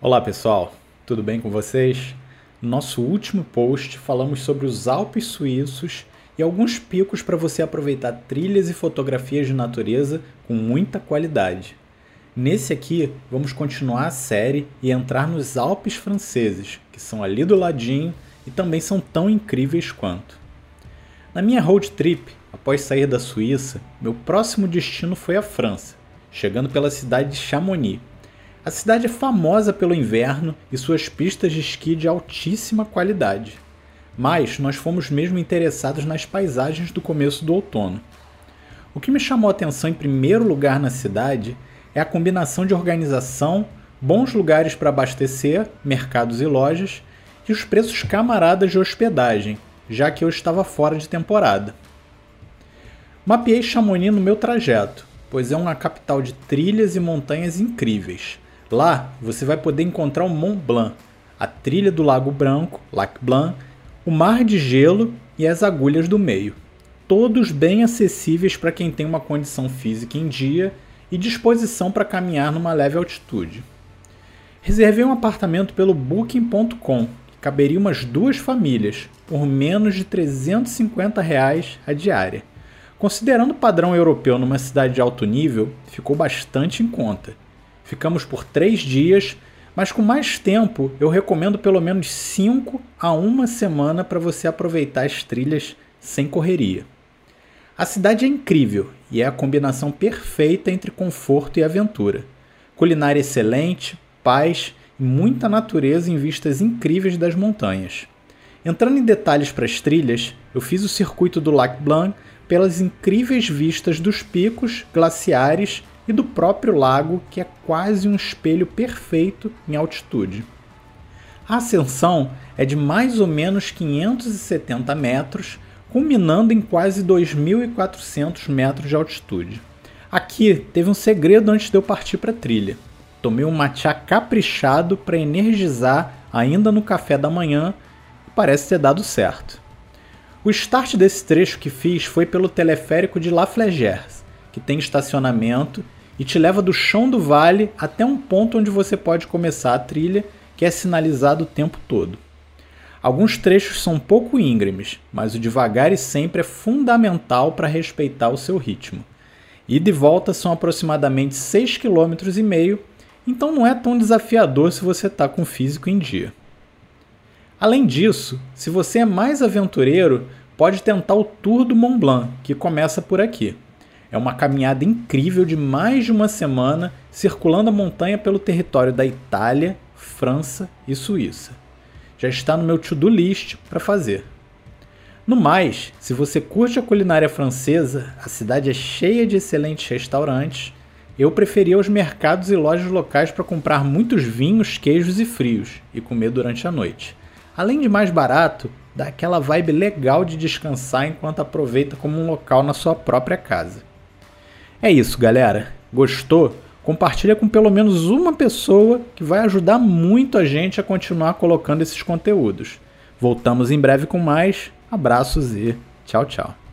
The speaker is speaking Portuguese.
Olá pessoal, tudo bem com vocês? No nosso último post falamos sobre os Alpes suíços e alguns picos para você aproveitar trilhas e fotografias de natureza com muita qualidade. Nesse aqui, vamos continuar a série e entrar nos Alpes franceses, que são ali do ladinho e também são tão incríveis quanto. Na minha road trip, após sair da Suíça, meu próximo destino foi a França, chegando pela cidade de Chamonix a cidade é famosa pelo inverno e suas pistas de esqui de altíssima qualidade. Mas nós fomos mesmo interessados nas paisagens do começo do outono. O que me chamou a atenção em primeiro lugar na cidade é a combinação de organização, bons lugares para abastecer, mercados e lojas, e os preços camaradas de hospedagem, já que eu estava fora de temporada. Mapeei Chamonix no meu trajeto, pois é uma capital de trilhas e montanhas incríveis Lá você vai poder encontrar o Mont Blanc, a trilha do Lago Branco, Lac Blanc, o Mar de Gelo e as Agulhas do Meio. Todos bem acessíveis para quem tem uma condição física em dia e disposição para caminhar numa leve altitude. Reservei um apartamento pelo Booking.com, que caberia umas duas famílias, por menos de 350 reais a diária. Considerando o padrão europeu numa cidade de alto nível, ficou bastante em conta. Ficamos por três dias, mas com mais tempo eu recomendo pelo menos 5 a uma semana para você aproveitar as trilhas sem correria. A cidade é incrível e é a combinação perfeita entre conforto e aventura. Culinária excelente, paz e muita natureza em vistas incríveis das montanhas. Entrando em detalhes para as trilhas, eu fiz o circuito do Lac Blanc pelas incríveis vistas dos picos, glaciares e do próprio lago, que é quase um espelho perfeito em altitude. A ascensão é de mais ou menos 570 metros, culminando em quase 2.400 metros de altitude. Aqui teve um segredo antes de eu partir para a trilha. Tomei um matcha caprichado para energizar ainda no café da manhã e parece ter dado certo. O start desse trecho que fiz foi pelo teleférico de La Flégère, que tem estacionamento e te leva do chão do vale até um ponto onde você pode começar a trilha, que é sinalizado o tempo todo. Alguns trechos são pouco íngremes, mas o devagar e sempre é fundamental para respeitar o seu ritmo. Ida e volta são aproximadamente 6,5 km, então não é tão desafiador se você está com o físico em dia. Além disso, se você é mais aventureiro, pode tentar o Tour do Mont Blanc, que começa por aqui. É uma caminhada incrível de mais de uma semana circulando a montanha pelo território da Itália, França e Suíça. Já está no meu to-do list para fazer. No mais, se você curte a culinária francesa, a cidade é cheia de excelentes restaurantes. Eu preferia os mercados e lojas locais para comprar muitos vinhos, queijos e frios e comer durante a noite. Além de mais barato, dá aquela vibe legal de descansar enquanto aproveita como um local na sua própria casa. É isso, galera. Gostou? Compartilha com pelo menos uma pessoa que vai ajudar muito a gente a continuar colocando esses conteúdos. Voltamos em breve com mais. Abraços e tchau, tchau.